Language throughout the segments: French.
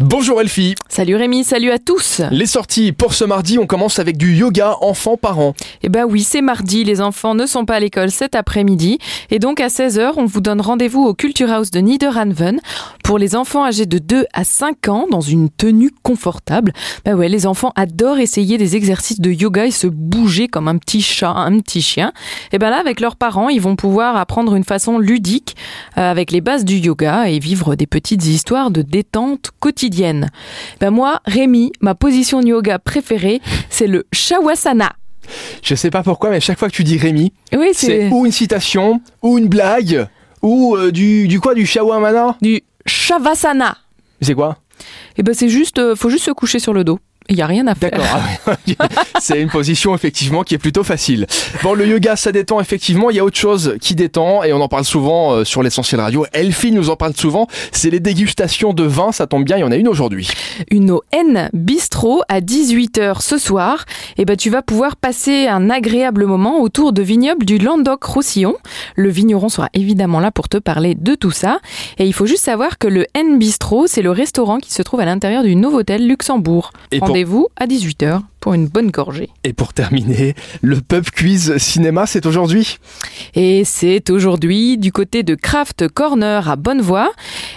Bonjour Elfie. Salut Rémi, salut à tous. Les sorties pour ce mardi, on commence avec du yoga enfants-parents. Eh ben oui, c'est mardi, les enfants ne sont pas à l'école cet après-midi. Et donc à 16h, on vous donne rendez-vous au Culture House de Niederhanven pour les enfants âgés de 2 à 5 ans dans une tenue confortable. Bah ouais, les enfants adorent essayer des exercices de yoga et se bouger comme un petit chat, un petit chien. Et ben là, avec leurs parents, ils vont pouvoir apprendre une façon ludique euh, avec les bases du yoga et vivre des petites histoires de détente quotidienne. Ben moi, Rémi, ma position de yoga préférée, c'est le Shavasana. Je sais pas pourquoi, mais chaque fois que tu dis Rémi, Oui, c'est ou une citation, ou une blague, ou euh, du, du quoi, du shawamana du Shavasana. C'est quoi? Et ben c'est juste, euh, faut juste se coucher sur le dos. Il y a rien à faire. D'accord. ah c'est une position effectivement qui est plutôt facile. Bon, le yoga, ça détend effectivement. Il y a autre chose qui détend et on en parle souvent euh, sur l'essentiel radio. Elfie nous en parle souvent. C'est les dégustations de vin. Ça tombe bien, il y en a une aujourd'hui. Une au N Bistro à 18h ce soir. Et ben tu vas pouvoir passer un agréable moment autour de vignobles du Languedoc-Roussillon. Le vigneron sera évidemment là pour te parler de tout ça. Et il faut juste savoir que le N Bistro, c'est le restaurant qui se trouve à l'intérieur du Novotel Luxembourg. Et pour, Rendez-vous à 18h pour une bonne gorgée. et pour terminer, le pub quiz cinéma, c'est aujourd'hui. Et c'est aujourd'hui du côté de Craft Corner à Bonnevoie.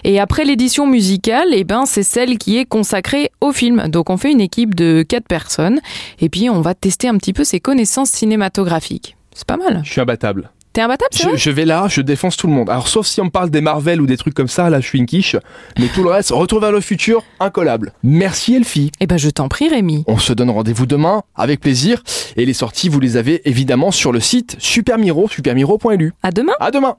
Et après l'édition musicale, eh ben, c'est celle qui est consacrée au film. Donc on fait une équipe de quatre personnes. Et puis on va tester un petit peu ses connaissances cinématographiques. C'est pas mal. Je suis imbattable. T'es imbattable, c'est Je, je vais là, je défonce tout le monde. Alors sauf si on me parle des Marvel ou des trucs comme ça, là je suis une quiche. Mais tout le reste, retour vers le futur, incollable. Merci Elfie. Eh ben je t'en prie Rémi. On se donne rendez-vous demain, avec plaisir. Et les sorties, vous les avez évidemment sur le site Supermiro, supermiro.lu. À demain À demain